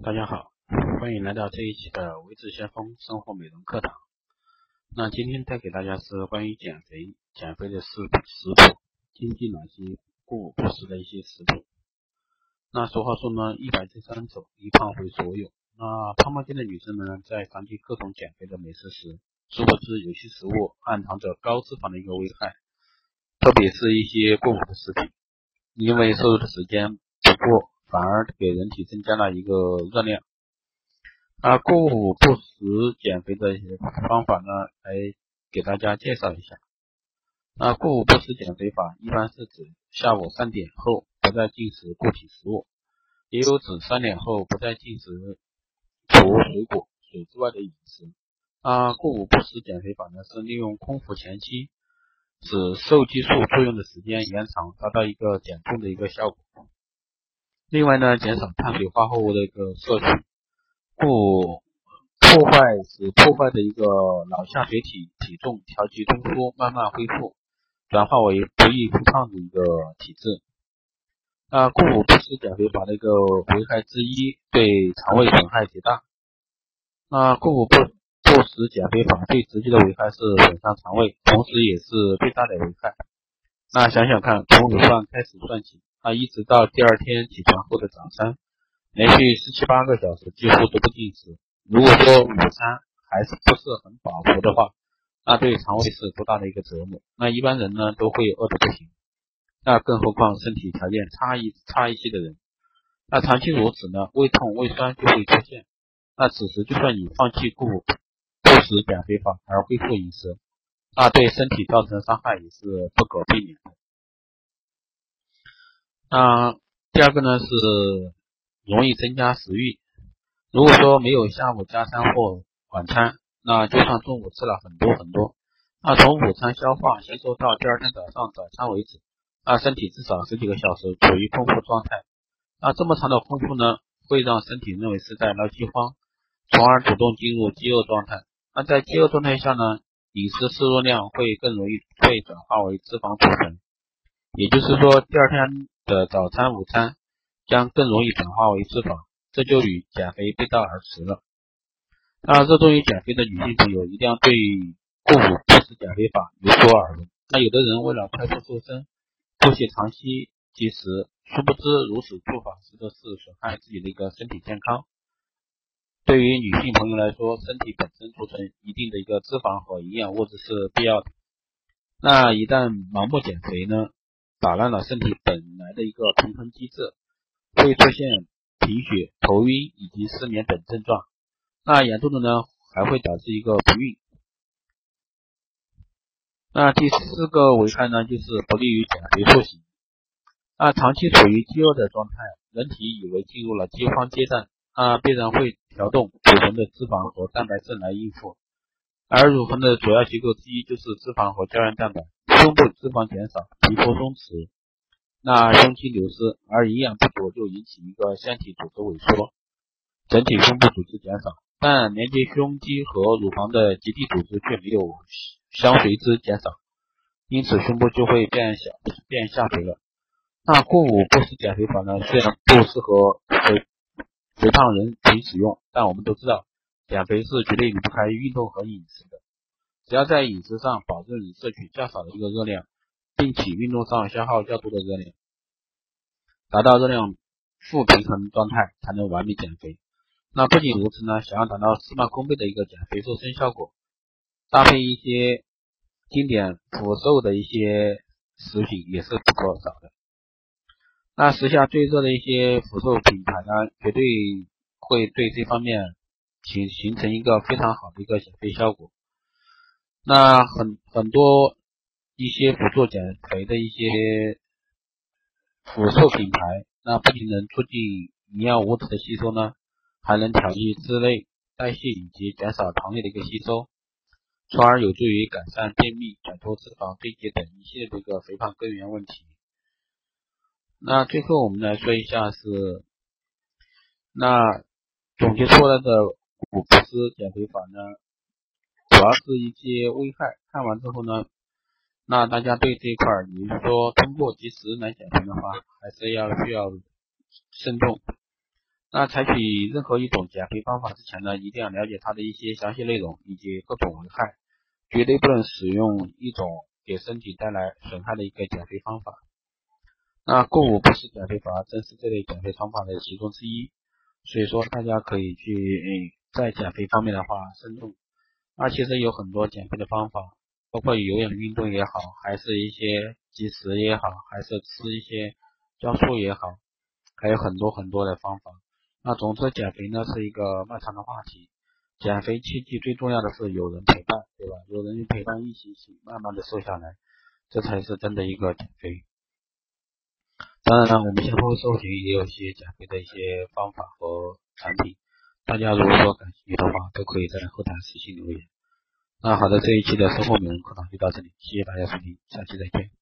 大家好，欢迎来到这一期的维智先锋生活美容课堂。那今天带给大家是关于减肥、减肥的食食谱，经济哪些过午不食的一些食谱。那俗话说呢，一百遮三丑，一胖毁所有。那胖胖筋的女生们在尝试各种减肥的美食时，殊不知有些食物暗藏着高脂肪的一个危害，特别是一些过午的食品，因为摄入的时间不过。反而给人体增加了一个热量。那过午不食减肥的一些方法呢，来给大家介绍一下。那过午不食减肥法一般是指下午三点后不再进食固体食物，也有指三点后不再进食除水果、水之外的饮食。那过午不食减肥法呢，是利用空腹前期使瘦激素作用的时间延长，达到一个减重的一个效果。另外呢，减少碳水化合物的一个摄取，故破坏使破坏的一个脑下垂体体重调节中枢慢慢恢复，转化为不易复胖的一个体质。那过午不食减肥法的一个危害之一，对肠胃损害极大。那过午不不食减肥法最直接的危害是损伤肠胃，同时也是最大的危害。那想想看，从午饭开始算起。啊，一直到第二天起床后的早餐，连续十七八个小时几乎都不进食。如果说午餐还是不是很饱腹的话，那对肠胃是多大的一个折磨。那一般人呢都会饿得不行，那更何况身体条件差一差一些的人，那长期如此呢，胃痛胃酸就会出现。那此时就算你放弃不不食减肥法而恢复饮食，那对身体造成伤害也是不可避免的。那第二个呢是容易增加食欲。如果说没有下午加餐或晚餐，那就算中午吃了很多很多，那从午餐消化吸收到第二天早上早餐为止，那身体至少十几个小时处于空腹状态。那这么长的空腹呢，会让身体认为是在闹饥荒，从而主动进入饥饿状态。那在饥饿状态下呢，饮食摄入量会更容易被转化为脂肪储存，也就是说第二天。的早餐、午餐将更容易转化为脂肪，这就与减肥背道而驰了。那热衷于减肥的女性朋友一定要对过午不食减肥法有所耳闻。那有的人为了快速瘦身，不惜长期节食，殊不知如此做法实则是损害自己的一个身体健康。对于女性朋友来说，身体本身储存一定的一个脂肪和营养物质是必要的。那一旦盲目减肥呢？打乱了身体本来的一个平衡机制，会出现贫血、头晕以及失眠等症状。那严重的呢，还会导致一个不孕。那第四个危害呢，就是不利于减肥塑形。那长期处于饥饿的状态，人体以为进入了饥荒阶段，那必然会调动储存的脂肪和蛋白质来应付。而乳房的主要结构之一就是脂肪和胶原蛋白。胸部脂肪减少，皮肤松弛，那胸肌流失，而营养不足就引起一个腺体组织萎缩，整体胸部组织减少，但连接胸肌和乳房的结缔组织却没有相随之减少，因此胸部就会变小变下垂了。那过午不食减肥法呢？虽然不适合肥肥胖人群使用，但我们都知道，减肥是绝对离不开运动和饮食的。只要在饮食上保证摄取较少的一个热量，并且运动上消耗较多的热量，达到热量负平衡状态，才能完美减肥。那不仅如此呢，想要达到事半功倍的一个减肥瘦身效果，搭配一些经典福寿的一些食品也是不可少的。那时下最热的一些辅瘦品牌呢，绝对会对这方面形形成一个非常好的一个减肥效果。那很很多一些辅助减肥的一些辅助品牌，那不仅能促进营养物质的吸收呢，还能调节脂类代谢以及减少糖类的一个吸收，从而有助于改善便秘、摆脱脂肪堆积等一系列的一个肥胖根源问题。那最后我们来说一下是，那总结出来的五不思减肥法呢？主要是一些危害，看完之后呢，那大家对这一块，你说通过及时来减肥的话，还是要需要慎重。那采取任何一种减肥方法之前呢，一定要了解它的一些详细内容以及各种危害，绝对不能使用一种给身体带来损害的一个减肥方法。那过午不食减肥法正是这类减肥方法的其中之一，所以说大家可以去在减肥方面的话慎重。那其实有很多减肥的方法，包括有氧运动也好，还是一些节食也好，还是吃一些酵素也好，还有很多很多的方法。那总之，减肥呢是一个漫长的话题。减肥切记最重要的是有人陪伴，对吧？有人陪伴一起一起，慢慢的瘦下来，这才是真的一个减肥。当然了，我们先锋社群也有一些减肥的一些方法和产品，大家如果说感兴趣的话，都可以在后台私信留言。那好的，这一期的生活美容课堂就到这里，谢谢大家收听，下期再见。